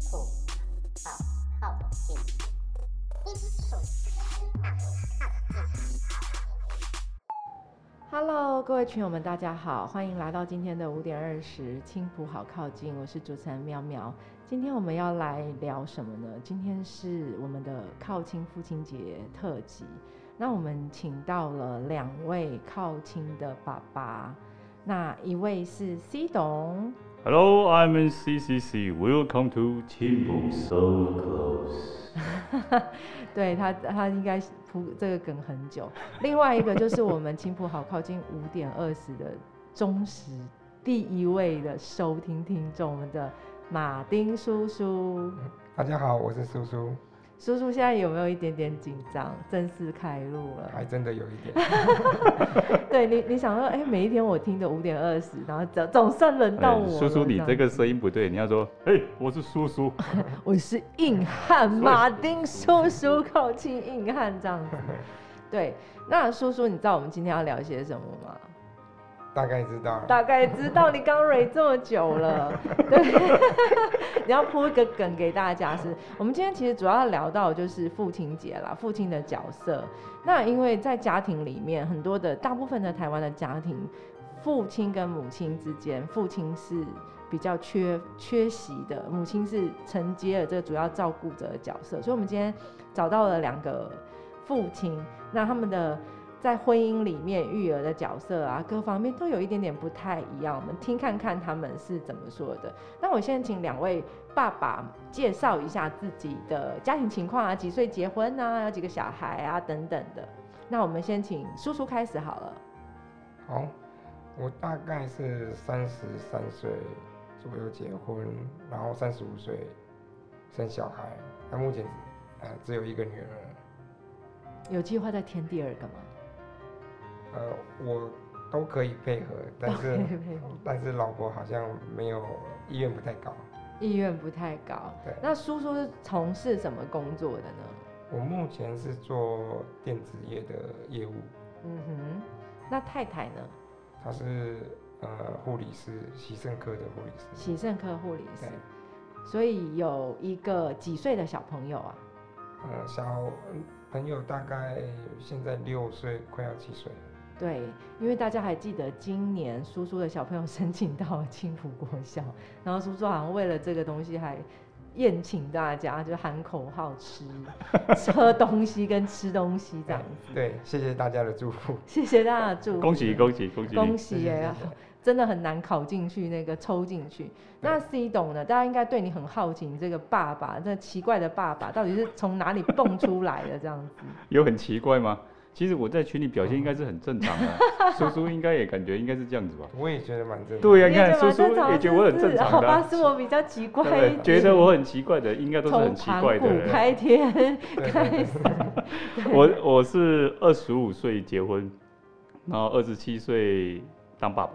普好靠近，基础好靠近。Hello，各位群友们，大家好，欢迎来到今天的五点二十青浦好靠近，我是主持人喵喵。今天我们要来聊什么呢？今天是我们的靠亲父亲节特辑，那我们请到了两位靠亲的爸爸，那一位是 C 董，Hello, I'm in CCC. Welcome to Timbu So Close. 对他，他应该铺这个梗很久。另外一个就是我们青浦好靠近五点二十的忠实第一位的收听听众，我们的马丁叔叔。大家好，我是叔叔，叔叔现在有没有一点点紧张？正式开录了。还真的有一点。对你，你想说，哎、每一天我听的五点二十，然后总总算轮到我叔叔，你这个声音不对，你要说，哎、我是叔叔。我是硬汉马丁叔叔，靠近硬汉这样子。对，那叔叔，你知道我们今天要聊些什么吗？大概知道。大概知道你刚蕊这么久了，对，你要铺一个梗给大家是，我们今天其实主要聊到就是父亲节啦，父亲的角色。那因为在家庭里面，很多的大部分的台湾的家庭，父亲跟母亲之间，父亲是比较缺缺席的，母亲是承接了这个主要照顾者的角色，所以我们今天找到了两个父亲，那他们的。在婚姻里面育儿的角色啊，各方面都有一点点不太一样。我们听看看他们是怎么说的。那我先请两位爸爸介绍一下自己的家庭情况啊，几岁结婚啊，有几个小孩啊等等的。那我们先请叔叔开始好了。好，我大概是三十三岁左右结婚，然后三十五岁生小孩，那目前呃只有一个女儿，有计划再添第二个吗？呃我都可以配合，但是但是老婆好像没有意愿不太高。意愿不太高。对，那叔叔是从事什么工作的呢？我目前是做电子业的业务，嗯哼。那太太呢？她是呃护理师，洗肾科的护理师。洗肾科护理师对。所以有一个几岁的小朋友啊？呃，小嗯朋友大概现在六岁，快要七岁了。对，因为大家还记得今年叔叔的小朋友申请到了青浦国小，然后叔叔好像为了这个东西还宴请大家，就喊口号吃、喝东西跟吃东西这样子。对，谢谢大家的祝福。谢谢大家的祝福，恭喜恭喜恭喜！恭喜耶！谢谢谢谢 真的很难考进去那个抽进去。那 C 董呢？大家应该对你很好奇，你这个爸爸，这奇怪的爸爸到底是从哪里蹦出来的这样子？有很奇怪吗？其实我在群里表现应该是很正常的，叔叔应该也感觉应该是这样子吧？我也觉得蛮正常。对呀、你你看叔叔也觉得我很正是好吧？常的啊，是我比较奇怪觉得我很奇怪的，应该都是很奇怪的人。开天对开始，我我是二十五岁结婚，然后二十七岁当爸爸。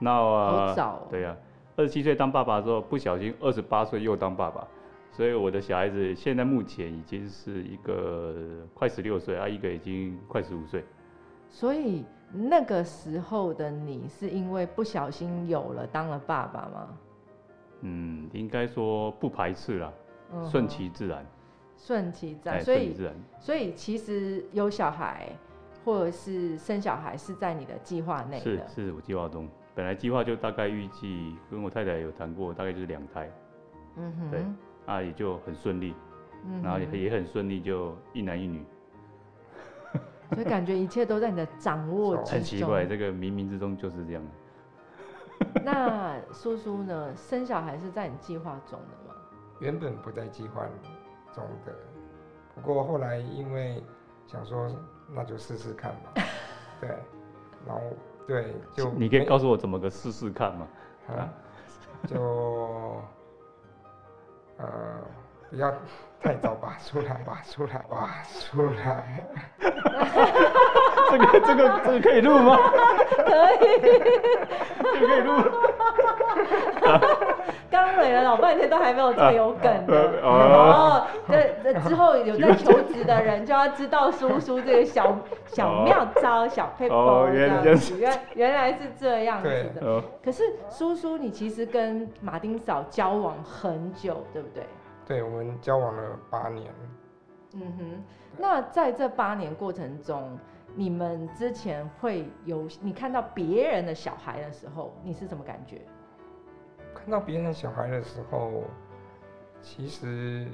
那、好呃、早哦对呀、二十七岁当爸爸之后，不小心二十八岁又当爸爸，所以我的小孩子现在目前已经是一个快十六岁啊，一个已经快十五岁。所以那个时候的你是因为不小心有了当了爸爸吗？嗯，应该说不排斥啦，嗯顺其自然，顺其自然，哎，所以。所以其实有小孩或者是生小孩是在你的计划内是的。是我计划中，本来计划就大概预计跟我太太有谈过，大概就是两胎，嗯哼，对啊也就很顺利，嗯然后也也很顺利，就一男一女。所以感觉一切都在你的掌握之中。很奇怪，这个冥冥之中就是这样。那叔叔呢？生小孩是在你计划中的吗？原本不在计划中的，不过后来因为想说那就试试看嘛，对，然后对就你可以告诉我怎么个试试看吗？啊，就呃不要太早拔出来，拔出来，拔出来。这个这个这个可以录吗？可以，这个可以录。刚蕊了老半天都还没有最有梗的。哦，哦，对，这之后有在求职的人就要知道叔叔这个小小妙招、小 paper 哦这原来样子，原原来是这样子的。哦，可是叔叔，你其实跟马丁嫂交往很久，对不对？对，我们交往了八年，嗯哼。那在这八年过程中，你们之前会有你看到别人的小孩的时候，你是什么感觉？看到别人小孩的时候，其实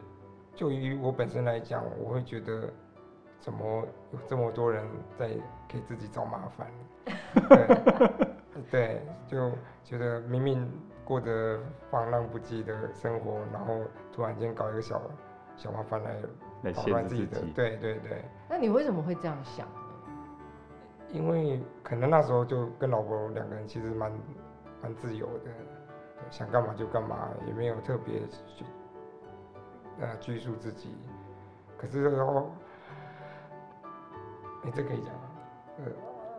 就于我本身来讲，我会觉得怎么有这么多人在给自己找麻烦？对，对，就觉得明明过着放浪不羁的生活，然后突然间搞一个小小麻烦来来捣限制自乱自己的，，对对对。那你为什么会这样想？因为可能那时候就跟老婆两个人其实蛮蛮自由的，想干嘛就干嘛，也没有特别去呃拘束自己。可是这个后，哎、这可以讲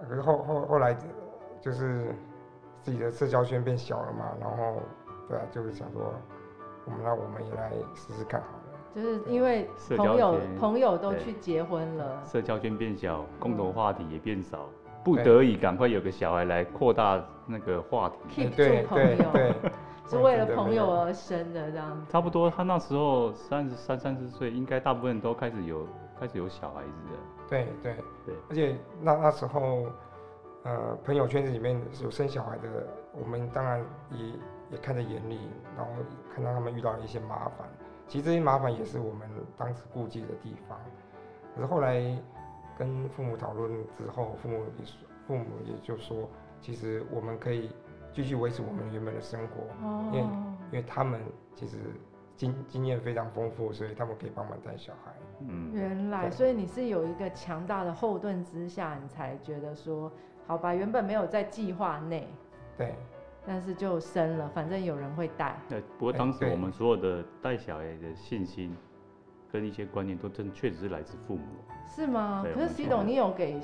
可是后后后来就是自己的社交圈变小了嘛，然后对啊，就是想说，我们那我们也来试试看好了。就是因为朋友朋友都去结婚了，社交圈变小，共嗯同话题也变少，不得已赶快有个小孩来扩大那个话题。keep 住朋对友，对，是为了朋友而生的这样子。差不多，他那时候三十三、三十岁，应该大部分人都开始有开始有小孩子了。对对对而且那那时候，呃，朋友圈子里面有生小孩的，我们当然也也看在眼里，然后看到他们遇到了一些麻烦。其实这些麻烦也是我们当时顾忌的地方。可是后来跟父母讨论之后，父母也说，父母也就说，其实我们可以继续维持我们原本的生活，哦。因为哦，因为他们其实经经验非常丰富，所以他们可以帮忙带小孩。嗯，原来，所以你是有一个强大的后盾之下，你才觉得说，好吧，原本没有在计划内，对。但是就生了，反正有人会带。对不过当时我们所有的带小孩的信心跟一些观念，都真确实是来自父母。是吗？可是 C 董，你有给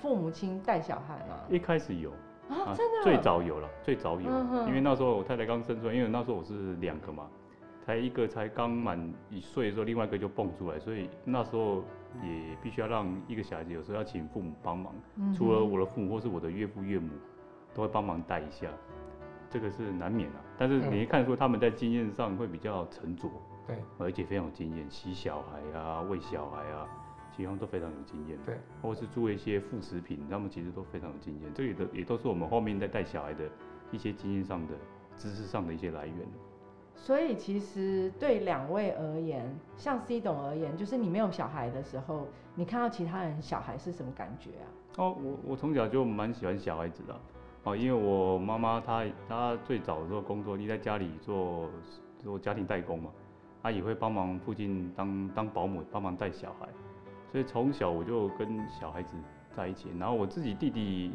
父母亲带小孩吗？一开始有啊，真的？最早有了，最早有，嗯因为那时候我太太刚生出来，因为那时候我是两个嘛，才一个才刚满一岁的时候，另外一个就蹦出来，所以那时候也必须要让一个小孩子有时候要请父母帮忙，嗯除了我的父母或是我的岳父岳母，都会帮忙带一下，这个是难免啊。但是你一看说他们在经验上会比较沉着，对而且非常有经验，洗小孩啊、喂小孩啊，其实他们都非常有经验。对，或是做一些副食品，他们其实都非常有经验。这也都也都是我们后面在带小孩的一些经验上的、知识上的一些来源。所以其实对两位而言，像 C 董而言，就是你没有小孩的时候，你看到其他人小孩是什么感觉啊？哦，我我从小就蛮喜欢小孩子的，哦，因为我妈妈她她最早的时候工作，你在家里做做家庭代工嘛，她也会帮忙附近当当保姆，帮忙带小孩，所以从小我就跟小孩子在一起。然后我自己弟弟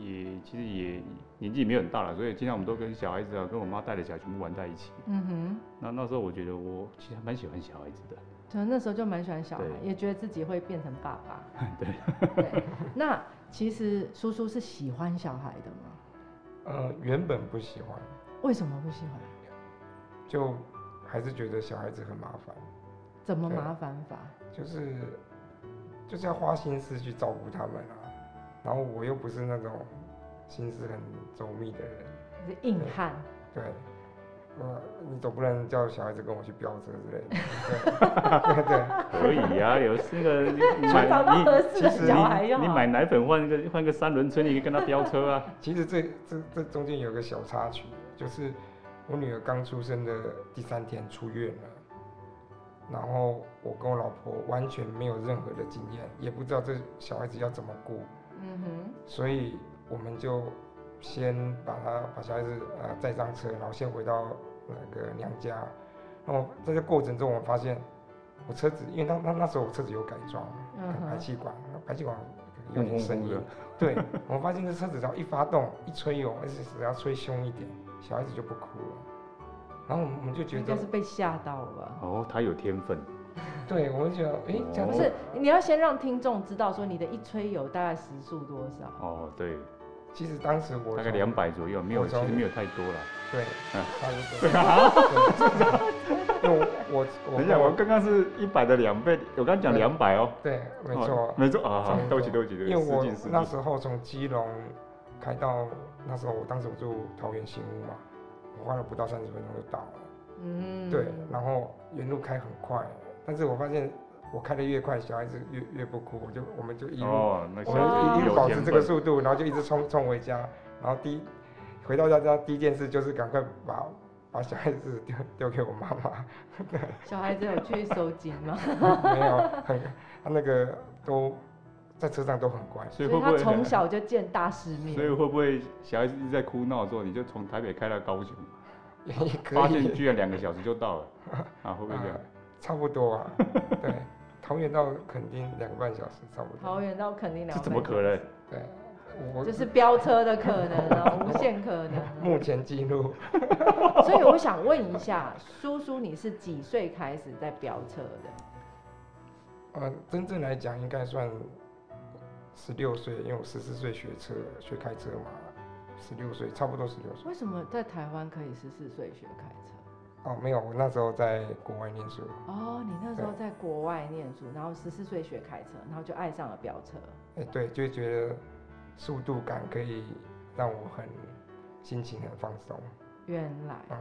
也其实也年纪也没有很大了，所以经常我们都跟小孩子啊，跟我妈带的小孩全部玩在一起。嗯哼，那那时候我觉得我其实还蛮喜欢小孩子的。可能那时候就蛮喜欢小孩，也觉得自己会变成爸爸。对对，那其实叔叔是喜欢小孩的吗？呃，原本不喜欢，为什么不喜欢？就还是觉得小孩子很麻烦，怎么麻烦法？就是就是要花心思去照顾他们啊。然后我又不是那种心思很周密的人，是硬汉。对，呃，你总不能叫小孩子跟我去飙车之类的，对对 对，可以啊，有那个 你你找到买合适的其实。你你买奶粉换个换个三轮车，你可以跟他飙车啊。其实这这这中间有个小插曲，就是我女儿刚出生的第三天出院了，然后我跟我老婆完全没有任何的经验，也不知道这小孩子要怎么顾，嗯哼，所以我们就先把他把小孩子呃载上车，然后先回到那个娘家。然后在这过程中，我发现我车子，因为那那那时候我车子有改装，嗯排气管，排气管有点声音。对，我发现这车子只要一发动，一吹油，而且只要吹凶一点，小孩子就不哭了。然后我们就觉得应该是，被吓到了吧？哦，他有天分，对，我就觉得，哎，这样子不是，你要先让听众知道说你的一吹油大概时速多少。哦，对，其实当时我大概两百左右，没有，其实没有太多了。对，嗯差不多。对，因为我我我等一下，我刚刚是一百的两倍，我刚刚讲两百哦。对，没哦错，没错啊，对不起，多对不起，对不起，因为我。那时候从基隆开到那时候，我当时我住桃园新屋嘛，我花了不到三十分钟就到了。嗯，对，然后原路开很快，但是我发现我开的越快，小孩子越越不哭，我就我们就一路、哦，我们一路保持这个速度，然后就一直冲冲回家，然后第一回到家家第一件事就是赶快把把小孩子丢丢给我妈妈，小孩子有去收金吗？没有很他那个都在车上都很乖，所以会不会从小就见大世面。所以会不会小孩子一直在哭闹的时候，你就从台北开到高雄，发现，居然两个小时就到了，啊，会不会这样啊？差不多啊，对，桃园到垦丁两个半小时差不多，桃园到垦丁两这分钟，怎么可能？对，我就是飙车的可能啊，无限可能啊。目前记录。所以我想问一下，叔叔，你是几岁开始在飙车的？呃，真正来讲应该算十六岁，因为我十四岁学车学开车嘛，十六岁差不多十六岁。为什么在台湾可以十四岁学开车？哦，没有，我那时候在国外念书，哦，你那时候在国外念书，然后十四岁学开车，然后就爱上了飙车。哎、对，就觉得速度感可以让我很心情很放松。原来，嗯，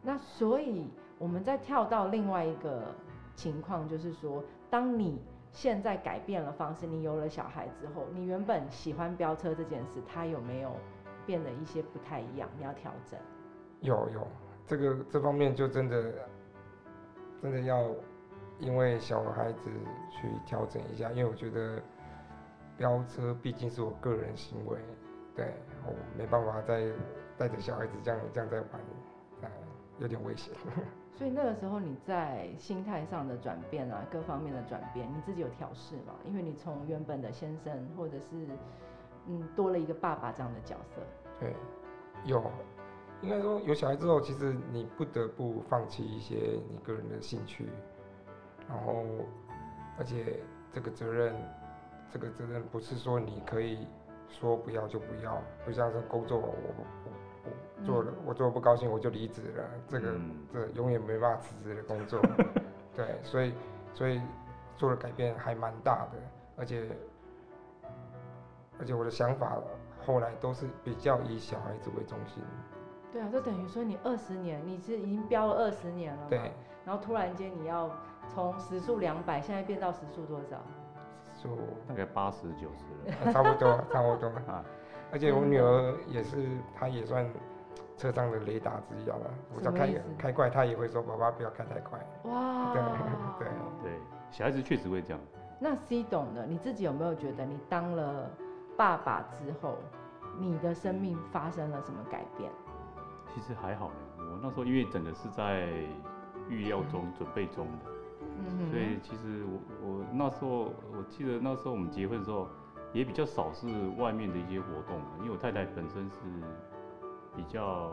那所以我们再跳到另外一个情况，就是说，当你现在改变了方式，你有了小孩之后，你原本喜欢飙车这件事，它有没有变得一些不太一样？你要调整。有有，这个这方面就真的真的要因为小孩子去调整一下，因为我觉得飙车毕竟是我个人行为，对我没办法再带着小孩子这样这样在玩，哎，有点危险。所以那个时候你在心态上的转变啊，各方面的转变，你自己有调试吗？因为你从原本的先生，或者是嗯多了一个爸爸这样的角色。对，有，应该说有小孩之后，其实你不得不放弃一些你个人的兴趣，然后而且这个责任，这个责任不是说你可以说不要就不要，不像是工作我我我做了我做得不高兴我就离职了，这个、嗯。这永远没办法辞职的工作，对，所以所以做的改变还蛮大的，而且而且我的想法后来都是比较以小孩子为中心，对啊，就等于说你二十年，你是已经飙了二十年了，对，然后突然间你要从时速两百，现在变到时速多少？速大概八十九十差不多差不多，啊。而且我女儿也是，她也算车上的雷达之一样的，我只要开开快，他也会说爸爸不要开太快，哇，对对。对，小孩子确实会这样。那 C 懂呢？你自己有没有觉得你当了爸爸之后，你的生命发生了什么改变？其实还好呢，我那时候因为整个是在预料中、准备中的，嗯所以其实我我那时候我记得那时候我们结婚的时候也比较少是外面的一些活动，因为我太太本身是比较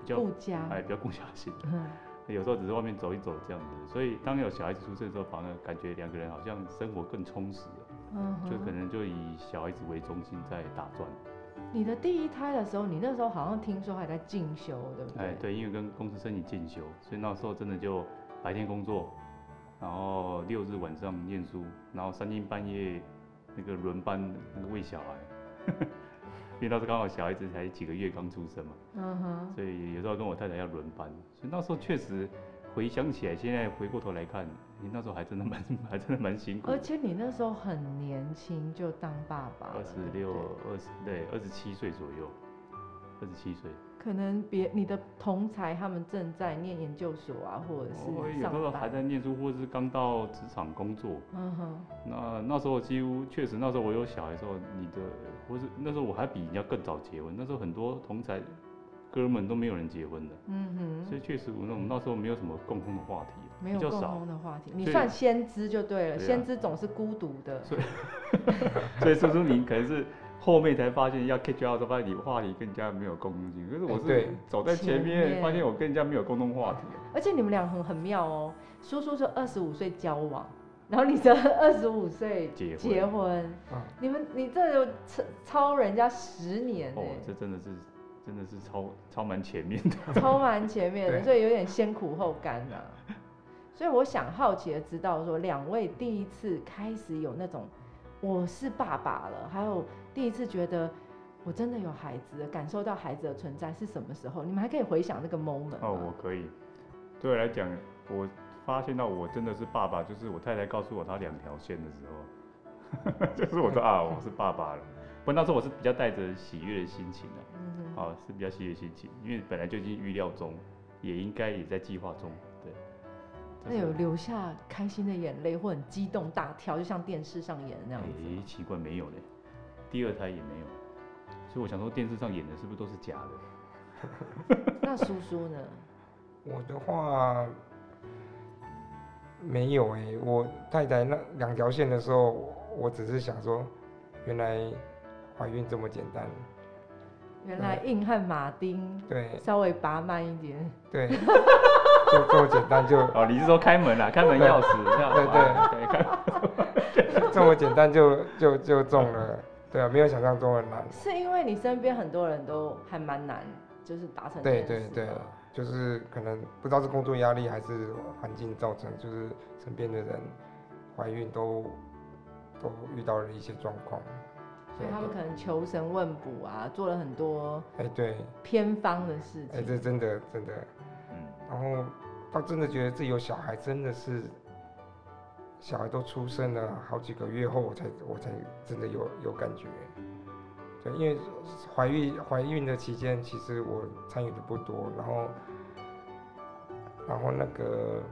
比较顾家，哎比较顾家型，嗯 有时候只是外面走一走这样子，所以当有小孩子出生的时候，反而感觉两个人好像生活更充实了，嗯就可。能就以小孩子为中心在打转。你的第一胎的时候，你那时候好像听说还在进修，对不对？哎，对，因为跟公司申请进修，所以那时候真的就白天工作，然后六日晚上念书，然后三更半夜那个轮班那个喂小孩，因为那时候刚好小孩子才几个月刚出生嘛，嗯哼，所以有时候跟我太太要轮班，所以那时候确实回想起来，现在回过头来看，你那时候还真的蛮 还真的蛮辛苦，而且你那时候很年轻就当爸爸，二十六二十对二十七岁左右，二十七岁。可能别你的同才他们正在念研究所啊，或者是我有时候。还在念书，或者是刚到职场工作。嗯哼，那那时候几乎确实，那时候我有小孩的时候，你的或是那时候我还比人家更早结婚。那时候很多同才哥们都没有人结婚的，嗯哼，所以确实我那我们那时候没有什么共同的话题，没有共。同的话题，你算先知就对了。先知总是孤独的。所以 叔叔你可能是后面才发现要 catch up 的时候，发现你话题跟人家没有共同性。可是我是走在前前面面，发现我跟人家没有共同话题。而且你们俩很很妙哦。叔叔是二十五岁交往，然后你的二十五岁结婚结婚，嗯你们你这有超超人家十年呢、哦，这真的是真的是超超蛮前面的。超蛮前面的，所以有点先苦后甘呐、所以我想好奇的知道说，两位第一次开始有那种我是爸爸了，还有第一次觉得我真的有孩子，感受到孩子的存在是什么时候？你们还可以回想那个 moment 吗哦，我可以。对我来讲，我发现到我真的是爸爸，就是我太太告诉我她两条线的时候，就是我说啊，我是爸爸了。不过那时候我是比较带着喜悦的心情的、啊，是比较喜悦的心情，因为本来就已经预料中，也应该也在计划中，对。那有流下开心的眼泪或很激动大跳，就像电视上演的那样子。奇怪，没有嘞，第二胎也没有，所以我想说电视上演的是不是都是假的？那叔叔呢？我的话没有哎、我太太那两条线的时候，我我只是想说，原来怀孕这么简单，原来硬汉马丁对。稍微拔慢一点，对，就这么简单就 哦，你是说开门啊？开门钥匙，对对。这么简单就就就中了，对啊，没有想象中的难。是因为你身边很多人都还蛮难，就是达成这对对对，就是可能不知道是工作压力还是环境造成，就是身边的人怀孕都都遇到了一些状况。所以他们可能求神问卜啊，做了很多哎对，偏方的事情哎情。这真的真的，嗯，然后到真的觉得自己有小孩，真的是小孩都出生了好几个月后，我才我才真的有有感觉。对，因为怀孕怀孕的期间，其实我参与的不多，然后然后那个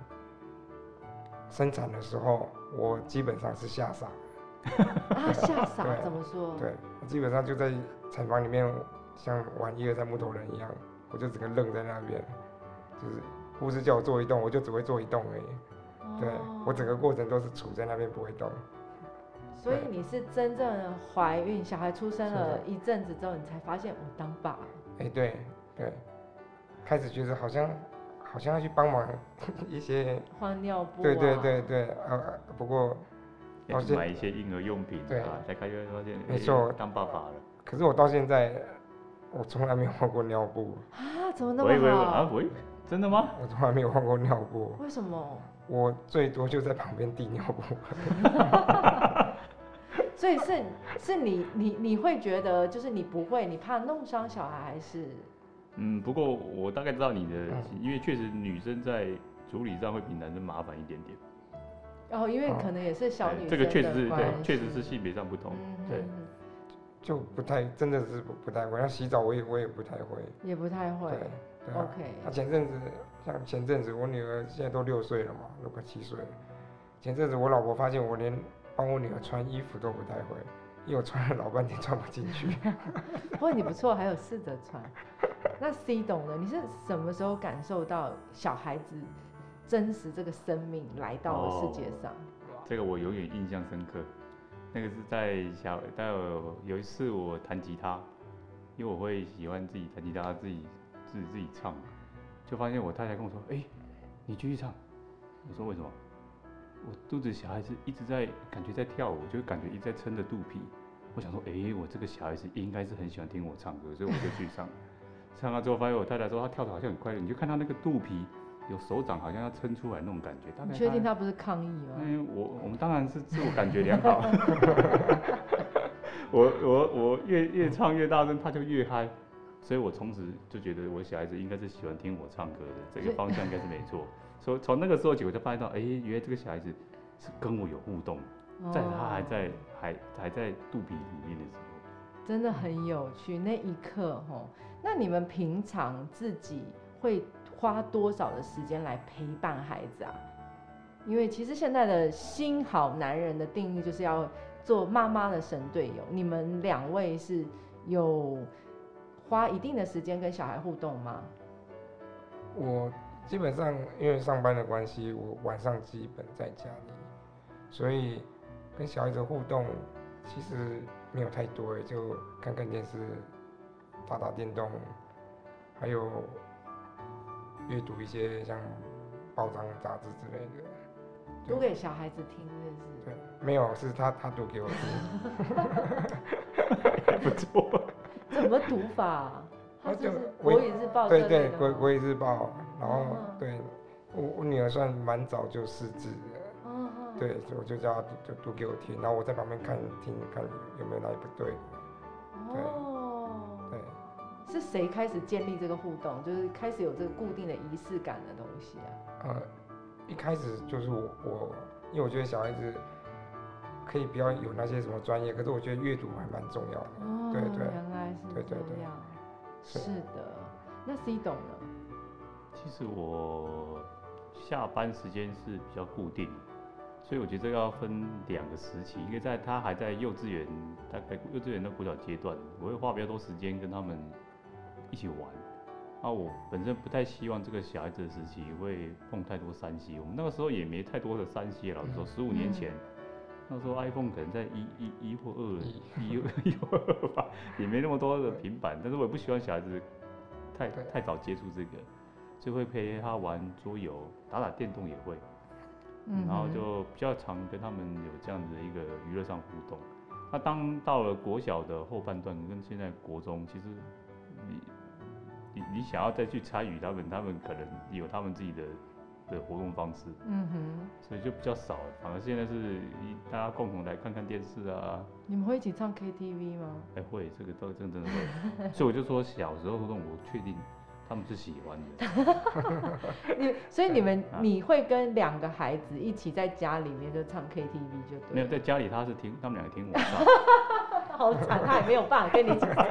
生产的时候，我基本上是吓傻。啊，吓傻怎么说？对，我基本上就在产房里面像玩一二三木头人一样，我就整个愣在那边，就是护士叫我做一动，我就只会做一动而已。对我整个过程都是杵在那边不会动。所以你是真正的怀孕，小孩出生了一阵子之后，你才发现我当爸了。哎、对对，开始觉得好像好像要去帮忙一些，换尿布、啊，对对对对，呃，不过要去买一些婴儿用品对啊，才开始发现，诶没错当爸爸了。可是我到现在我从来没有换过尿布，啊，怎么那喂喂喂么好？啊喂，真的吗？我从来没有换过尿布，为什么？我最多就在旁边递尿布。所以是是你你你会觉得就是你不会，你怕弄伤小孩，还是嗯，不过我大概知道你的嗯，因为确实女生在处理上会比男生麻烦一点点。哦，因为哦可能也是小哎女生这个确实是对确实是性别上不同。对就不太，真的是不不太会。要洗澡我也我也不太会。也不太会对。对啊。OK，那前阵子像前阵子我女儿现在都六岁了嘛，都快七岁了。前阵子我老婆发现我连帮我女儿穿衣服都不太会，因为我穿了老半天穿不进去。不过你不错，还有试着穿。那 C 懂的，你是什么时候感受到小孩子真实这个生命来到了世界上？这个我永远印象深刻。那个是在小，大概有有一次我弹吉他，因为我会喜欢自己弹吉他，自己自己自己唱，就发现我太太跟我说：“哎、你继续唱。”我说：“为什么？”我肚子小孩子一直在感觉在跳舞，就感觉一直在撑着肚皮。我想说：“哎、我这个小孩子应该是很喜欢听我唱歌，所以我就去唱。唱了之后，发现我太太说她跳的好像很快乐，你就看她那个肚皮有手掌好像要撑出来那种感觉。大概你确定她他不是抗议吗？嗯，我我们当然是自我感觉良好。我我我越越唱越大声，他就越嗨，所以我从此就觉得我小孩子应该是喜欢听我唱歌的，这个方向应该是没错。所以从那个时候起，我就发现到，哎、原来这个小孩子是跟我有互动，在他还哦在还还在肚皮里面的时候。真的很有趣那一刻吼。那你们平常自己会花多少的时间来陪伴孩子啊？因为其实现在的新好男人的定义就是要做妈妈的神队友。你们两位是有花一定的时间跟小孩互动吗？我基本上因为上班的关系，我晚上基本在家里，所以跟小孩子互动其实没有太多，就看看电视、打打电动，还有阅读一些像报章、杂志之类的。读给小孩子听，是不是？对，没有，是他他读给我听。不错。怎么读法？他他就就是国国语日报这对对，国国语日报，然后嗯对我我女儿算蛮早就识字的，对，所以我就叫她读就读给我听，然后我在旁边看听看有没有哪里不对。哦，对，是谁开始建立这个互动？就是开始有这个固定的仪式感的东西啊？呃，一开始就是我我，因为我觉得小孩子可以不要有那些什么专业，可是我觉得阅读还蛮重要的。哦，对对原来是对对对这样。是是的，那 C 懂了。其实我下班时间是比较固定，所以我觉得这个要分两个时期。因为在他还在幼稚园，大概幼稚园的国小阶段，我会花比较多时间跟他们一起玩。啊，我本身不太希望这个小孩子的时期会碰太多山西，我们那个时候也没太多的山西，老实说，十五年前。那时候 iPhone 可能在一一一或二一一一或二吧，也没那么多的平板，但是我也不希望小孩子太太早接触这个，就会陪他玩桌游，打打电动也会，嗯。然后就比较常跟他们有这样子的一个娱乐上互动。那当到了国小的后半段，跟现在国中，其实你你你想要再去参与他们，他们可能有他们自己的的活动方式，嗯哼，所以就比较少。反而现在是一大家共同来看看电视啊，你们会一起唱 KTV 吗？哎、会这个倒真的真的会，所以我就说小时候活动我确定他们是喜欢的。你所以你们啊你会跟两个孩子一起在家里面就唱 KTV 就。没有在家里他是听他们两个听我唱，好惨，他也没有办法跟你一起唱。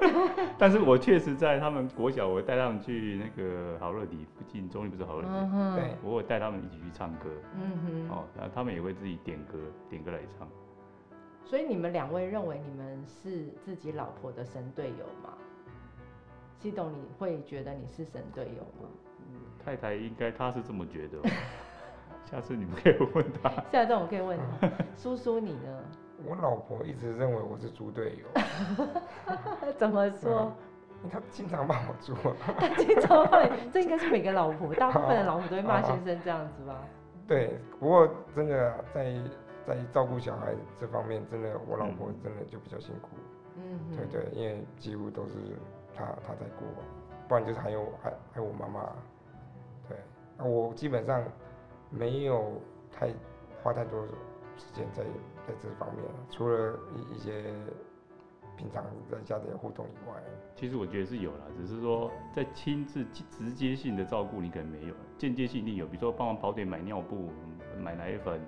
但是我确实在他们国小，我带他们去那个好乐迪附近，中立不是好乐迪，嗯，对我会带他们一起去唱歌，嗯哼。哦，然后他们也会自己点歌，点歌来唱。所以你们两位认为你们是自己老婆的神队友吗？西董，你会觉得你是神队友吗？太太应该她是这么觉得哦，下次你们可以问她。下段我可以问你，叔叔你呢？我老婆一直认为我是猪队友，怎么说？她经常骂我猪啊。他经常骂你，这应该是每个老婆，大部分的老婆都会骂先生这样子吧？对，不过真的啊在在照顾小孩这方面，真的我老婆真的就比较辛苦。嗯哼，对对，因为几乎都是她她在过，不然就是还有还还有我妈妈。对，那我基本上没有太花太多时间在在这方面，除了一一些平常在家里的互动以外。其实我觉得是有了，只是说在亲自直接性的照顾你可能没有，间接性一定有，比如说帮忙跑腿买尿布、买奶粉、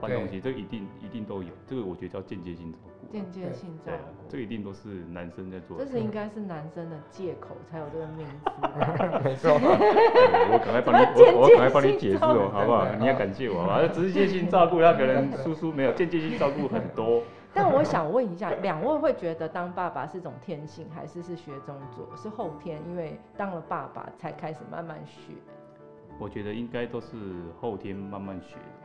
换东西，这个一定一定都有，这个我觉得叫间接性照顾。间接性照顾，这个一定都是男生在做的。这是应该是男生的借口才有这个名词。没错。我赶快帮你，我我赶快帮你解释哦，好不好？你要感谢我，好吧？直接性照顾他可能叔叔没有，间接性照顾很多。但我想问一下，两位会觉得当爸爸是种天性，还是是学中做，是后天？因为当了爸爸才开始慢慢学。我觉得应该都是后天慢慢学的，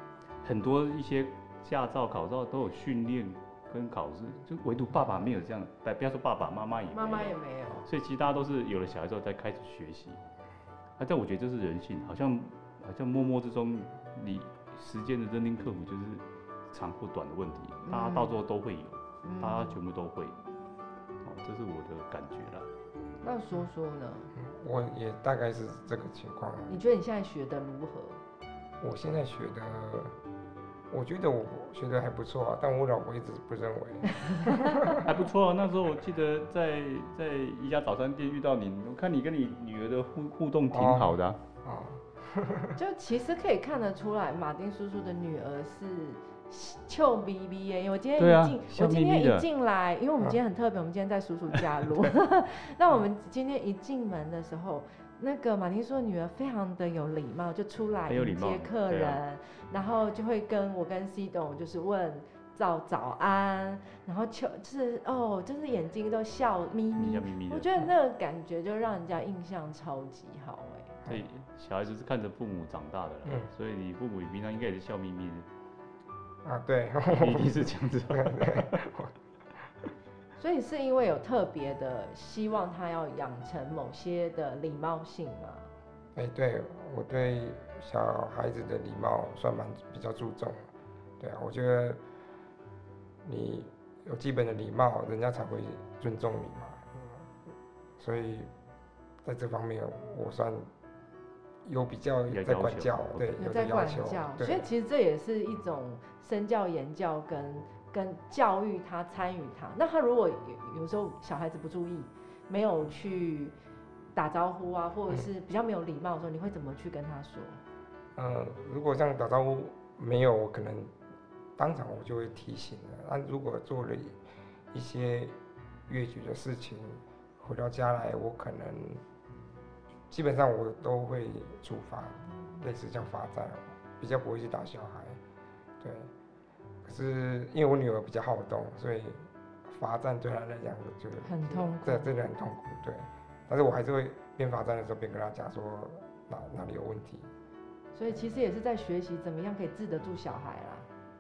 很多一些驾照、考照都有训练跟考试，就唯独爸爸没有这样，不不要说爸爸妈妈也没有妈妈也没有。所以其实大家都是有了小孩之后才开始学习，啊，但我觉得这是人性，好像好像默默之中，你时间的认定克服就是长或短的问题，大家到最后都会有，嗯大家全部都会，哦，这是我的感觉啦。那说说呢？我也大概是这个情况。你觉得你现在学的如何？我现在学的，我觉得我学的还不错啊，但我老婆一直不认为。还不错啊，那时候我记得在在一家早餐店遇到你，我看你跟你女儿的互互动挺好的、啊。啊，就其实可以看得出来，马丁叔叔的女儿是臭逼逼耶。因为我今天一进，笑我今天一进来，因为我们今天很特别，我们今天在叔叔家录。那我们今天一进门的时候，那个马丁说女儿非常的有礼貌，就出来迎接客人，啊然后就会跟我跟 C 董就是问。早早安，然后就就是哦，就是眼睛都笑眯眯笑眯眯我觉得那个感觉就让人家印象超级好哎。所以小孩子是看着父母长大的啦，嗯所以你父母平常应该也是笑眯眯的，啊，对，一定是这样子。所以是因为有特别的希望他要养成某些的礼貌性吗？哎、对我对小孩子的礼貌算蛮比较注重，对啊，我觉得你有基本的礼貌，人家才会尊重你嘛。所以在这方面，我算有比较有在管教，对，有在要求教，，所以，其实这也是一种身教言教跟跟教育他参与他。那他如果有有时候小孩子不注意，没有去打招呼啊，或者嗯是比较没有礼貌的时候，你会怎么去跟他说？嗯，如果这样打招呼没有，我可能当场我就会提醒了。那如果做了一些越矩的事情，回到家来，我可能基本上我都会处罚，类似像罚站，比较不会去打小孩。对，可是因为我女儿比较好动，所以罚站对她来讲就是很痛苦对，真的很痛苦。对，但是我还是会边罚站的时候边跟她讲说哪哪里有问题。所以其实也是在学习怎么样可以治得住小孩啦，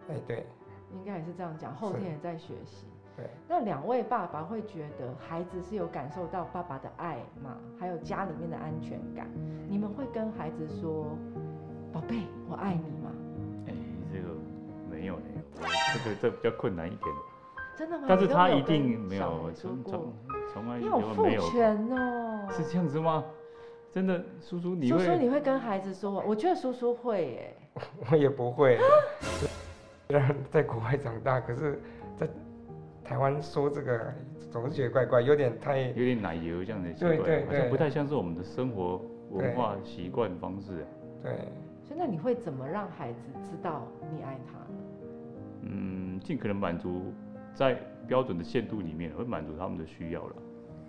哎、对。应该也是这样讲，后天也在学习。对，那两位爸爸会觉得孩子是有感受到爸爸的爱吗？还有家里面的安全感？你们会跟孩子说：“宝贝，我爱你吗哎、这个没有呢，这个这比较困难一点。？”真的吗？但是他一定没有从从，从来你好父就没有权哦。是这样子吗？真的，叔叔你叔会叔你会跟孩子说吗？我觉得叔叔会耶。我也不会。虽然在国外长大，可是，在台湾说这个总是觉得怪怪，有点太有点奶油这样的习惯，对对对好像不太像是我们的生活文化习惯方式。对。所以那你会怎么让孩子知道你爱他呢？嗯，尽可能满足在标准的限度里面，会满足他们的需要了。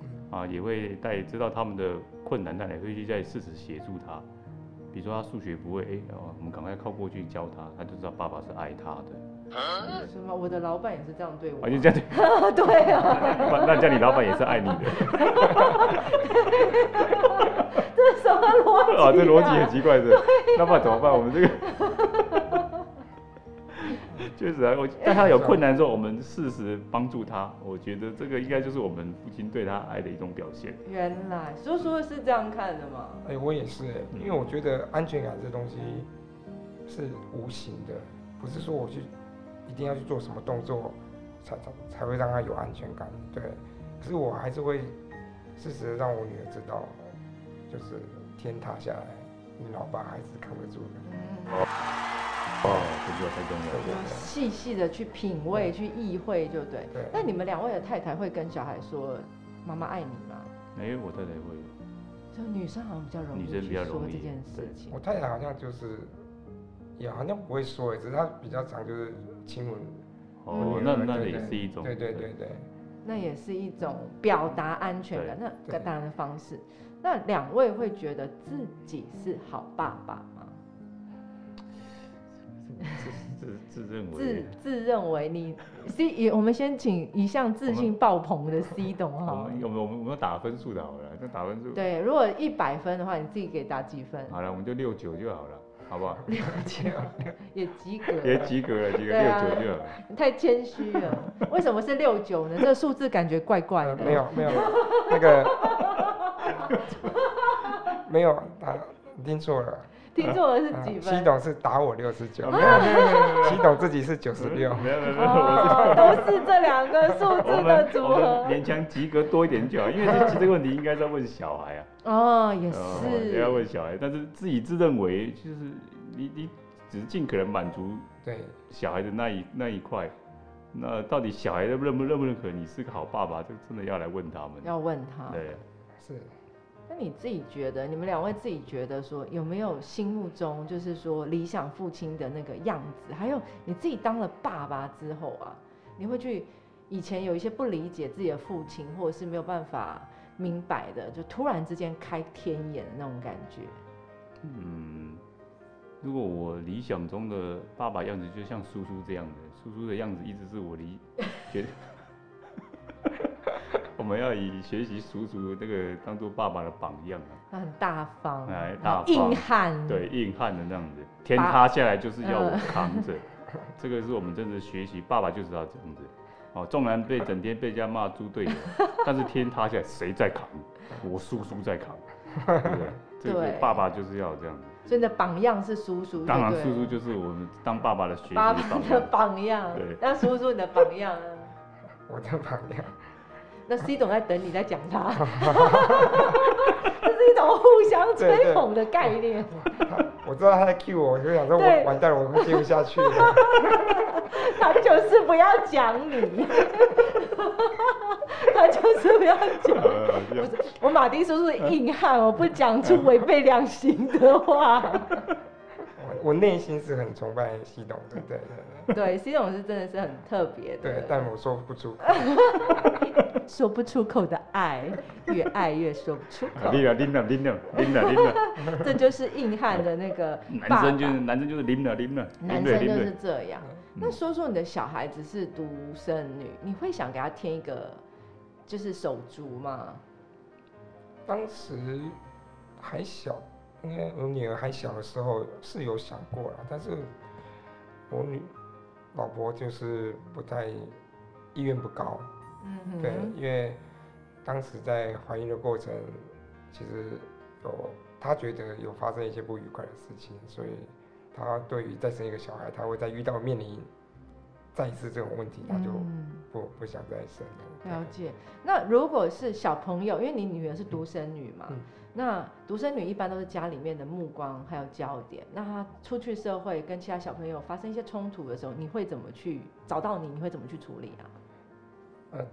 嗯啊，也会带知道他们的困难在哪，会去在适时协助他。比如说他数学不会，哎、哦，我们赶快靠过去教他，他就知道爸爸是爱他的。什么？我的老板也是这样对我。啊，就这样，对啊，那那这样你老板也是爱你的。这什么逻辑、啊，这逻辑很奇怪的。那不然怎么办？我们这个确实啊，我但他有困难的时候，我们适时帮助他，我觉得这个应该就是我们父亲对他爱的一种表现。原来叔叔是这样看的吗？哎、我也是哎，因为我觉得安全感这东西是无形的，不是说我去一定要去做什么动作才才才会让他有安全感。对，可是我还是会适时的让我女儿知道，就是天塌下来，你老爸还是扛得住的。嗯，哦，这就太重要了。细细的去品味、去意会，就对。对，那你们两位的太太会跟小孩说“妈妈爱你”吗？哎、我太太会，就女生好像比较容易女生比去较容易说这件事情我。太太好像就是也好像不会说哎，只是她比较常就是亲吻哦，那那也是一种。对对对对。那也是一种表达安全感，那个当然的方式。那两位会觉得自己是好爸爸自自认自为，自认为你 C，也我们先请一向自信爆棚的 C 董我哈。们我们我们我们要打分数的好了，那打分数。对，如果一百分的话，你自己给打几分？好了，我们就六九就好了，好不好？六九 也及格，也及格了，及格六九就好了。你太谦虚了。为什么是六九呢？这个数字感觉怪怪呃的。没有没有，那个 没有，打听错了。听错了是啊几分？西董是打我六十九啊，没有没有没有西董自己是九十六。没有没有没有，我是这两个数字的组合。勉强及格多一点就好，因为这这个问题应该在问小孩啊，哦，也哦应该要。问小孩，但是自己自认为就是你你只是尽可能满足对，小孩的那一那一块，那到底小孩认不认不认不认可你是个好爸爸，这个真的要来问他们。要问他。对，是那你自己觉得，你们两位自己觉得说，有没有心目中就是说理想父亲的那个样子？还有你自己当了爸爸之后啊，你会去以前有一些不理解自己的父亲，或者是没有办法明白的，就突然之间开天眼的那种感觉。嗯，如果我理想中的爸爸样子就像叔叔这样的，叔叔的样子一直是我理觉得。我们要以学习叔叔这个当做爸爸的榜样啊，他很大方，哎大方硬汉，对，硬汉的那样子，天塌下来就是要我嗯扛着，这个是我们真的学习，爸爸就是要这样子。哦，纵然被整天被人家骂猪队友，但是天塌下来谁在扛？我叔叔在扛。对不对？这个爸爸就是要有这样子。所以你的榜样是叔叔，当然，叔叔就是我们当爸爸的学习爸爸的榜样。榜样对，那叔叔你的榜样呢？我的榜样，那 C 总在等你在讲他，这是一种互相吹捧的概念。他我知道他在 cue 我，我就想说我完蛋了，我会接不下去了。他就是不要讲你，他就是不要讲。我马丁叔叔硬汉，我不讲出违背良心的话。我我内心是很崇拜西董的，对对对，C 总是真的是很特别的对，但我说不出口。说不出口的爱，越爱越说不出口，拎了拎了拎了拎了拎了，这就是硬汉的那个爸男生就是。男生就是拎了拎了，男生就是。这样。嗯那说说你的小孩子是独生女，你会想给他添一个就是手足吗？当时还小，应该我女儿还小的时候是有想过了，但是我女老婆就是不太意愿不高，嗯哼，对，因为当时在怀孕的过程，其实有她觉得有发生一些不愉快的事情，所以她对于再生一个小孩，她会再遇到面临再一次这种问题，她就嗯不不想再生了。了解。那如果是小朋友，因为你女儿是独生女嘛，嗯那独生女一般都是家里面的目光还有焦点。那她出去社会跟其他小朋友发生一些冲突的时候，你会怎么去找到你？你会怎么去处理啊？呃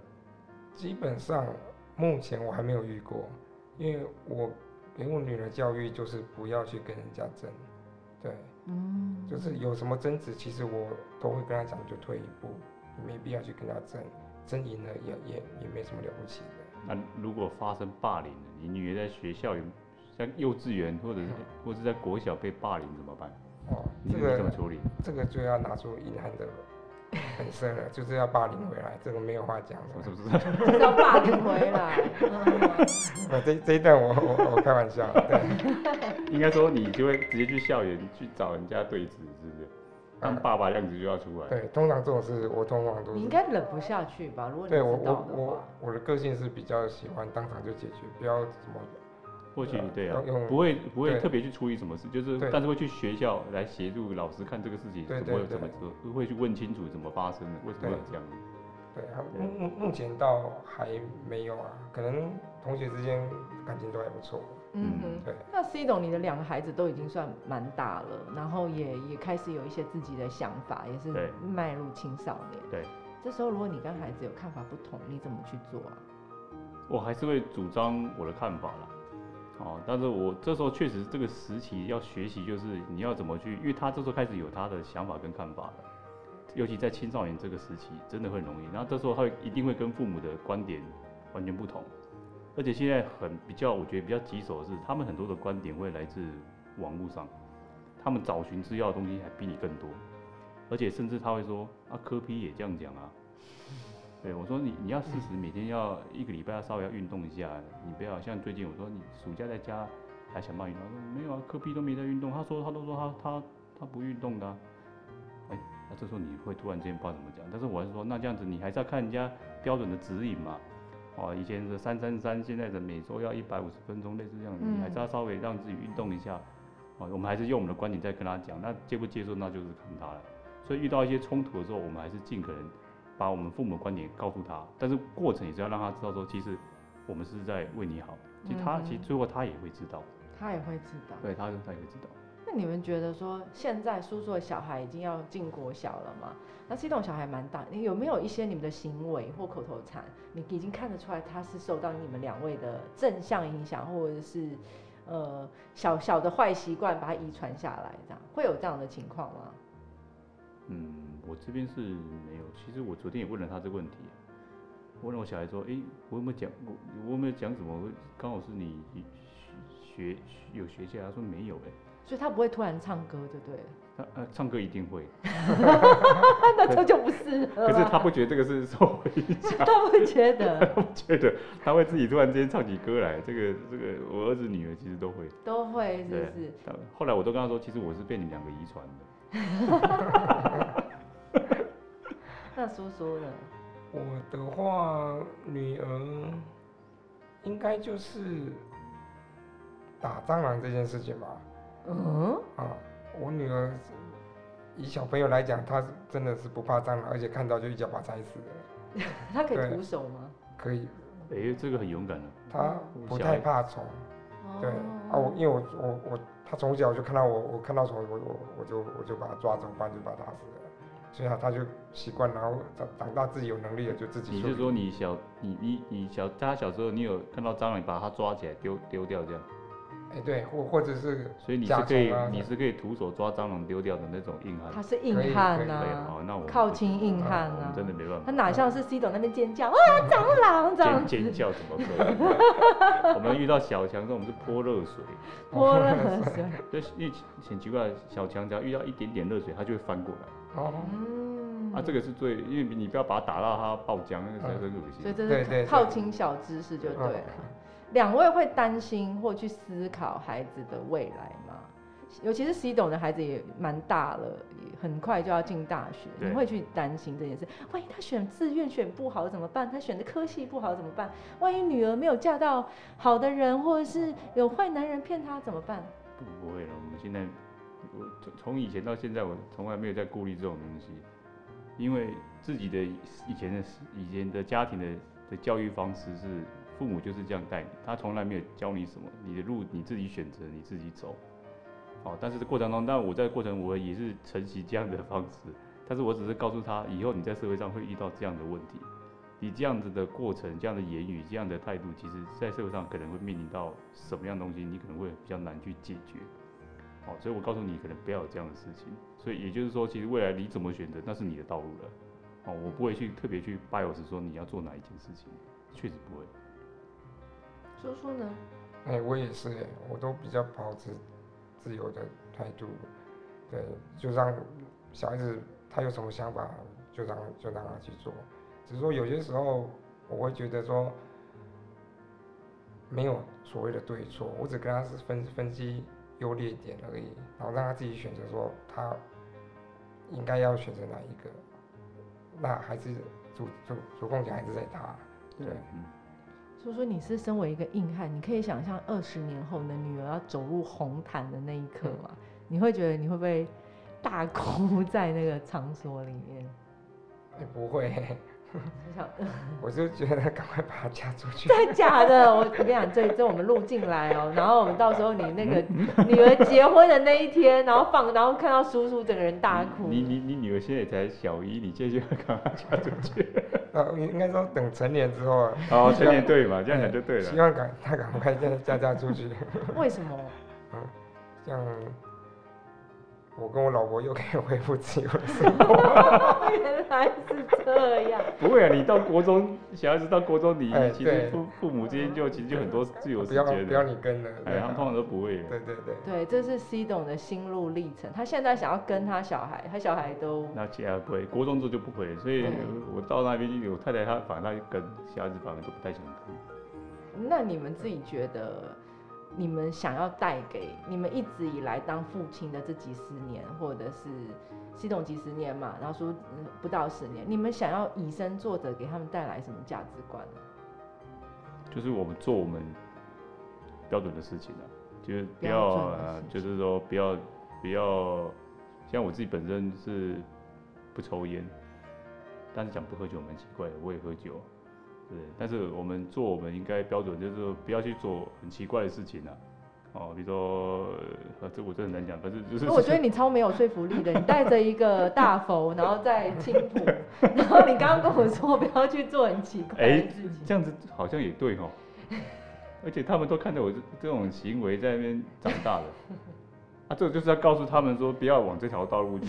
基本上目前我还没有遇过，因为我给我女儿教育就是不要去跟人家争，对，嗯，就是有什么争执，其实我都会跟她讲，就退一步，你没必要去跟他争，争赢了也也也没什么了不起的。那如果发生霸凌，你女儿在学校有像幼稚园或者是或者是在国小被霸凌怎么办？哦，这个怎么处理？这个就要拿出硬汉的本色了，就是要霸凌回来，这个没有话讲的。是不是？要霸凌回来。嗯 呃，这这一段我我我开玩笑，对，应该说你就会直接去校园去找人家对峙，是不是？当爸爸样子就要出来。对，通常这种事我通常都是你应该忍不下去吧？如果你对我知道的我我，我的个性是比较喜欢当场就解决，不要什么或许对啊不会不会特别去处理什么事，就是但是会去学校来协助老师看这个事情怎么怎么做，会去问清楚怎么发生的，为什么这样。对啊，目目目前倒还没有啊，可能同学之间感情都还不错。嗯哼。对，那 C 董，你的两个孩子都已经算蛮大了，然后也也开始有一些自己的想法，也是对迈入青少年。对，这时候如果你跟孩子有看法不同，你怎么去做啊？我还是会主张我的看法啦。哦，但是我这时候确实这个时期要学习，就是你要怎么去，因为他这时候开始有他的想法跟看法了，尤其在青少年这个时期，真的会很容易。然后这时候他一定会跟父母的观点完全不同，而且现在很比较，我觉得比较棘手的是，他们很多的观点会来自网络上，他们找寻资料的东西还比你更多，而且甚至他会说啊，科批也这样讲啊。对，我说你你要适时每天要一个礼拜要稍微要运动一下，你不要像最近我说你暑假在家还想办法运动，他说没有啊，科比都没在运动，他说他都说他他他不运动的、啊，哎，那这时候你会突然间不知道怎么讲，但是我还是说那这样子你还是要看人家标准的指引嘛，哦，以前是三三三，现在的每周要一百五十分钟，类似这样，你还是要稍微让自己运动一下，哦，我们还是用我们的观点在跟他讲，那接不接受那就是看他了，所以遇到一些冲突的时候，我们还是尽可能。把我们父母的观点告诉他，但是过程也是要让他知道说，其实我们是在为你好。其实他、嗯其实最后他也会知道，他也会知道。对，他他也会知道。那你们觉得说，现在叔叔的小孩已经要进国小了嘛？那 C 董小孩蛮大，你有没有一些你们的行为或口头禅，你已经看得出来他是受到你们两位的正向影响，或者是呃小小的坏习惯把它遗传下来，这样会有这样的情况吗？嗯，我这边是没有。其实我昨天也问了他这个问题，我问了我小孩说，哎，我有没有讲我我有没有讲什么？刚好是你学学有学起来，他说没有哎，所以他不会突然唱歌，就对了。他呃唱歌一定会，那这就不是了。可是他不觉得这个是受影响，他不觉得，不觉得他会自己突然之间唱起歌来。这个这个我儿子女儿其实都会。都会是不是？但后来我都跟他说，其实我是被你们两个遗传的。那叔叔呢？我的话，女儿应该就是打蟑螂这件事情吧，嗯，啊，我女儿是以小朋友来讲，她是真的是不怕蟑螂，而且看到就一脚把它踩死了，她可以徒手吗？可以，哎、这个很勇敢的、她不太怕虫。对啊，我因为我我我她从小就看到我，我看到虫，我我我就我就把它抓走，不然就把它打死了。所以啊他就习惯，然后长长大自己有能力了就自己。你是说你小你你你小他小时候你有看到蟑螂，你把它抓起来丢丢掉这样，哎对，或或者是所以你是可以你是可以徒手抓蟑螂丢掉的那种硬汉。他是硬汉呐、对，好，那我们靠近硬啊汉啊我们真的没办法。他哪像是 C 董那边尖叫啊蟑螂这样，尖尖叫怎么可能？我们遇到小强的时候，我们是泼热水，泼热水，就是因为很奇怪，小强只要遇到一点点热水，它就会翻过来。哦，嗯，啊，这个是最，因为你不要把它打到它爆浆，那个才很恶心。所以这是对对对靠近小知识就对了。两位会担心或去思考孩子的未来吗？尤其是 C 董的孩子也蛮大了，也很快就要进大学，你会去担心这件事？万一他选志愿选不好怎么办？他选的科系不好怎么办？万一女儿没有嫁到好的人，或者是有坏男人骗她怎么办？不不会了，我们现在，我从从以前到现在，我从来没有在顾虑这种东西，因为自己的以前的以前的家庭的的教育方式是父母就是这样带你，他从来没有教你什么，你的路你自己选择，你自己走。哦，但是这过程中，但我在过程我也是承袭这样的方式，但是我只是告诉他，以后你在社会上会遇到这样的问题，你这样子的过程、这样的言语、这样的态度，其实在社会上可能会面临到什么样东西，你可能会比较难去解决。哦，所以我告诉你，可能不要有这样的事情。所以也就是说，其实未来你怎么选择，那是你的道路了。哦，我不会去特别去 bias 说你要做哪一件事情，确实不会。说说呢？哎，我也是哎，我都比较保持自由的态度，对，就让小孩子他有什么想法，就让就让他去做。只是说有些时候我会觉得说，没有所谓的对错，我只跟他是分分析优劣点而已，然后让他自己选择说他应该要选择哪一个，那还是主主主控权还是在他，对。嗯，说说你是身为一个硬汉，你可以想象二十年后你的女儿要走入红毯的那一刻吗？你会觉得你会不会大哭在那个场所里面？也不会，我就觉得赶快把她嫁出去。真的假的？我我跟你讲，这这我们录进来哦，然后我们到时候你那个 女儿结婚的那一天，然后放，然后看到叔叔整个人大哭。你你你女儿现在才小一，你现在就要赶快嫁出去。呃，应该说等成年之后啊，哦，成年对嘛，这样讲就对了。希望赶他赶快嫁嫁嫁出去，为什么？这样我跟我老婆又可以恢复自由的生活。原来是这样。不会啊，你到国中，小孩子到国中，你其实父父母之间就其实就很多自由不要时间不要的。你跟了，哎，他们通常都不会。对对对，对，这是 C 董的心路历程。他现在想要跟他小孩，他小孩都那其他不会，国中之后就不会，所以我到那边，我太太她反正她跟小孩子反而都不太想跟。那你们自己觉得，你们想要带给你们一直以来当父亲的这几十年，或者是系统几十年嘛，然后说嗯不到十年，你们想要以身作则，给他们带来什么价值观呢？就是我们做我们标准的事情啊，就是不要就是说不要不要，像我自己本身是不抽烟，但是讲不喝酒蛮奇怪的，我也喝酒，对，但是我们做我们应该标准，就是说不要去做很奇怪的事情啊。哦，比如说，呃，这我真的很难讲，反正就是。我觉得你超没有说服力的，你带着一个大佛，然后在青浦，然后你刚刚跟我说不要去做很奇怪哎的事情，这样子好像也对哦，而且他们都看着我这这种行为在那边长大的，啊，这个就是要告诉他们说不要往这条道路去。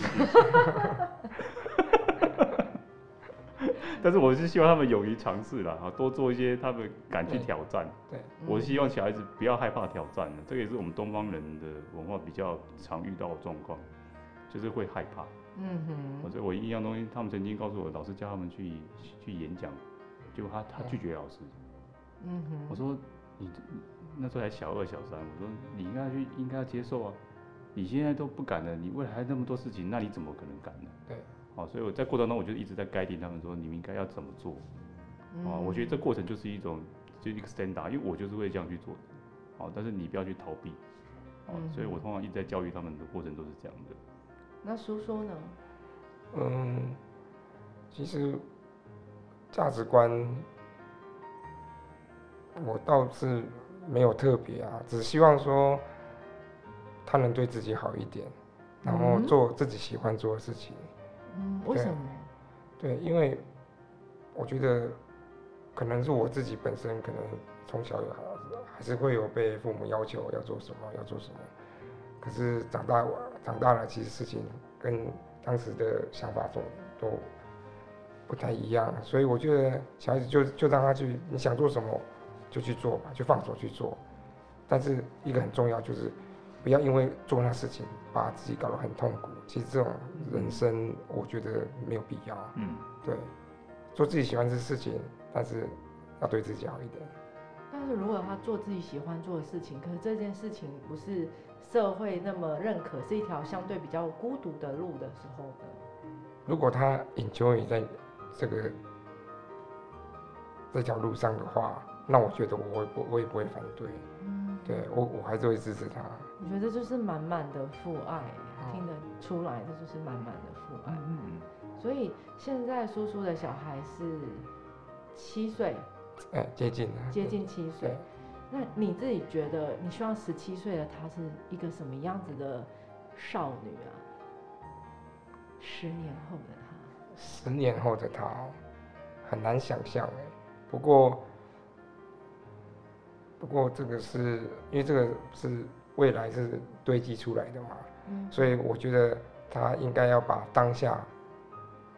但是我是希望他们勇于尝试啦，啊，多做一些他们敢去挑战。对，我希望小孩子不要害怕挑战的，这个也是我们东方人的文化比较常遇到的状况，就是会害怕。嗯哼，我所以我印象中，他们曾经告诉我，老师叫他们去去演讲，结果他他拒绝老师。嗯哼，我说你你那时候才小二小三，我说你应该去应该要接受啊，你现在都不敢了，你未来还那么多事情，那你怎么可能敢呢？对，好，所以我在过程中我就一直在 guiding 他们说你们应该要怎么做啊，我觉得这过程就是一种就是一个 stand up，因为我就是会这样去做的。哦，但是你不要去逃避，所以我通常一直在教育他们的过程都是这样的。那叔叔呢？嗯，其实价值观我倒是没有特别啊，只希望说他能对自己好一点，然后嗯做自己喜欢做的事情。嗯，为什么？对，因为我觉得可能是我自己本身可能从小有还是会有被父母要求要做什么要做什么，可是长大我长大了，其实事情跟当时的想法都都不太一样，所以我觉得小孩子就就让他去，你想做什么就去做吧，就放手去做。但是一个很重要就是不要因为做那事情把自己搞得很痛苦。其实这种人生我觉得没有必要。嗯，对，做自己喜欢的事情，但是要对自己好一点。但是如果他做自己喜欢做的事情，可是这件事情不是社会那么认可，是一条相对比较孤独的路的时候呢？如果他 enjoy 在这个这条路上的话，那我觉得我会不我也不会反对，嗯，对我我还是会支持他。我觉得这就是满满的父爱，哦听得出来，这就是满满的父爱。嗯，所以现在叔叔的小孩是七岁，哎，接近了，接近七岁。那你自己觉得，你希望十七岁的她是一个什么样子的少女啊？十年后的她，十年后的她哦很难想象哎。不过，不过这个是因为这个是未来是堆积出来的嘛，嗯，所以我觉得他应该要把当下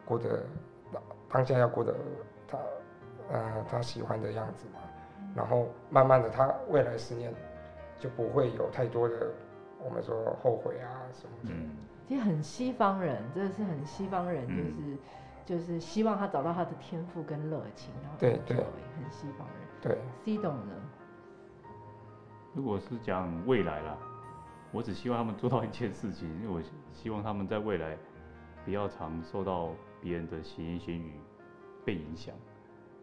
过得当下要过得他呃他喜欢的样子嘛，然后慢慢的他未来十年就不会有太多的我们说后悔啊什么。的。嗯，其实很西方人，真的是很西方人，就是、嗯就是希望他找到他的天赋跟热情，然后对对。很西方人。对，C 董呢？如果是讲未来啦，我只希望他们做到一件事情，因为我希望他们在未来不要常受到别人的闲言闲语被影响，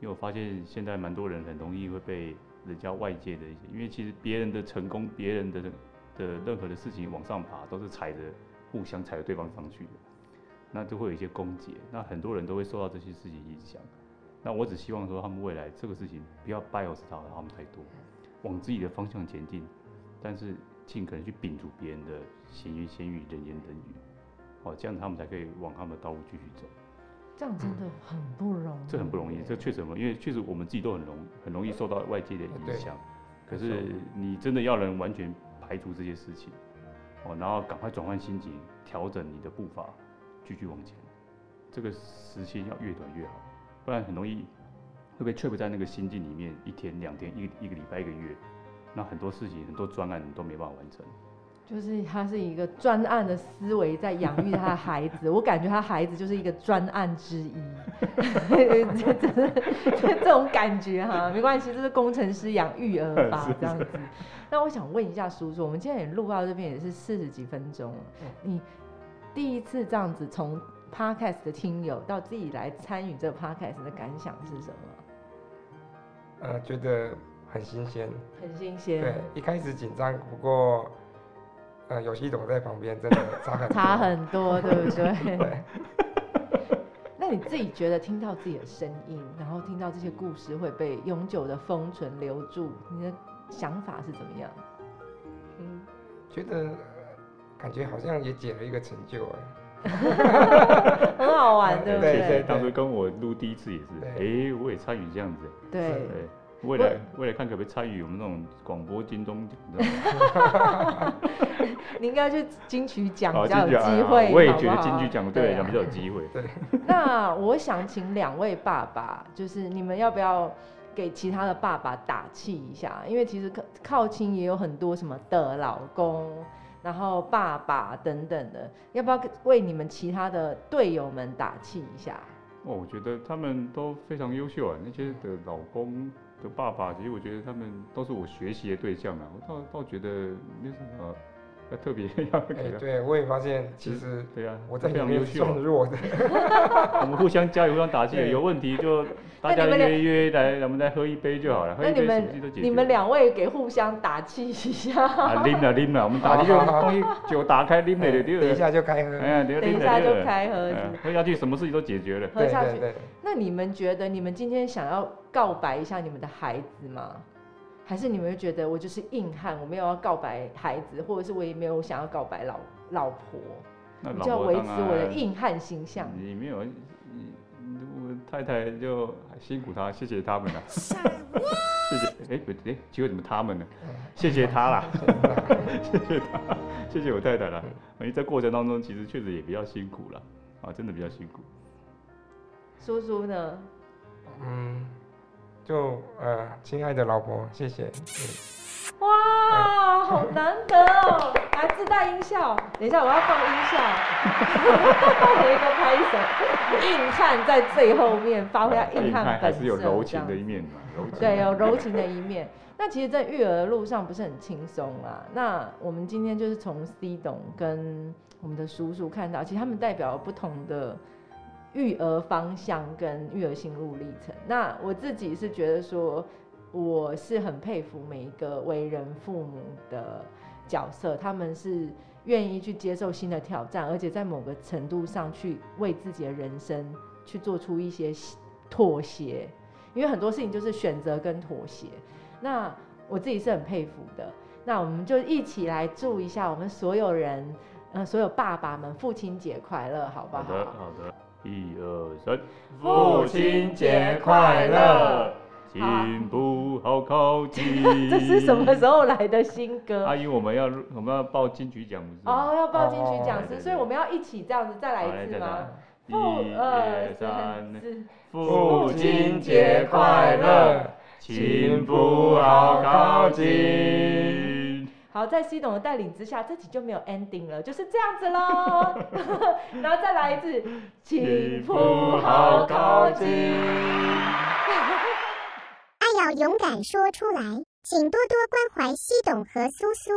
因为我发现现在蛮多人很容易会被人家外界的一些，因为其实别人的成功，别人的的任何的事情往上爬，都是踩着互相踩着对方上去的，那就会有一些攻讦，那很多人都会受到这些事情影响。那我只希望说他们未来这个事情不要 bias 到他们太多，往自己的方向前进，但是尽可能去摒除别人的闲言闲语、人言人语，哦，这样他们才可以往他们的道路继续走。这样真的很不容易，这很不容易，这确实很不容易，因为确实我们自己都很容很容易受到外界的影对响。可是你真的要能完全排除这些事情，哦，然后赶快转换心情，调整你的步伐，继续往前。这个时间要越短越好，不然很容易会被 trap 在那个心境里面，一天、两天、一个一个礼拜、一个月，那很多事情、很多专案你都没办法完成。就是他是一个专案的思维在养育他的孩子，我感觉他孩子就是一个专案之一，这这这这种感觉哈，没关系，这是工程师养育儿吧 这样子。那我想问一下叔叔，我们今天也录到这边也是四十几分钟了，你第一次这样子从 podcast 的听友到自己来参与这个 podcast 的感想是什么？呃，觉得很新鲜。很新鲜，对，一开始紧张，不过呃有系统在旁边，真的差很多 差很多，对不对？对。那你自己觉得听到自己的声音，然后听到这些故事会被永久的封存留住，你的想法是怎么样？嗯，觉得呃感觉好像也解了一个成就哎。很好玩，对不对对？对当初跟我录第一次也是，哎、我也参与这样子。对，对，未来未来看可不可以参与我们那种广播金钟奖的，你应该去金曲奖哦比较有机会，我也觉得金曲奖对比较有机会。对 那我想请两位爸爸，就是你们要不要给其他的爸爸打气一下？因为其实靠靠亲也有很多什么的老公，然后爸爸等等的，要不要为你们其他的队友们打气一下？哦，我觉得他们都非常优秀啊，那些的老公的爸爸，其实我觉得他们都是我学习的对象啊。我倒倒觉得没什么要特别 要给哎，他。对，我也发现其实对啊，我在非里面算。弱的。我们互相加油，互相打气，有问题就 大家约一约来，我们再喝一杯就好了，喝一杯什么那你们事都解决。你们两位给互相打气一下，啊拎了拎了，我们打气就东西酒打开拎了就对了。等一下就开喝。哎呀，等等一下就开喝喝下去什么事情都解决了。喝下去。那你们觉得你们今天想要告白一下你们的孩子吗？还是你们会觉得我就是硬汉，我没有要告白孩子，或者是我也没有想要告白老老婆，那我就要维持我的硬汉形象。你没有，你我太太就辛苦她，谢谢他们了。谢谢，哎、不哎，结果怎么他们呢？谢谢他啦，谢谢他，谢谢我太太啦。因为在过程当中，其实确实也比较辛苦了，啊，真的比较辛苦。叔叔呢？嗯，就呃，亲爱的老婆，谢谢。哇，好难得哦！来自带音效，等一下我要放音效，有一个拍手，硬汉在最后面发挥他硬汉还本色，是有柔情的一面嘛，柔情。对，有柔情的一面。那其实，在育儿的路上不是很轻松啊。那我们今天就是从 C 董跟我们的叔叔看到，其实他们代表了不同的育儿方向跟育儿心路历程。那我自己是觉得说，我是很佩服每一个为人父母的角色，他们是愿意去接受新的挑战，而且在某个程度上去为自己的人生去做出一些妥协。因为很多事情就是选择跟妥协。那我自己是很佩服的。那我们就一起来祝一下我们所有人，呃，所有爸爸们父亲节快乐，好不好？好的，好的，一二三，父亲节快乐！进步好靠近。这是什么时候来的新歌？阿姨，我们要我们要报金曲奖，不是吗？哦，要报金曲奖师，哦对对所以我们要一起这样子再来一次吗？一父二二三，四，父亲节快乐，进步好靠近。好，在西董的带领之下，这集就没有 ending 了，就是这样子喽。然后再来一次，起步好靠近。爱要勇敢说出来，请多多关怀西董和苏苏。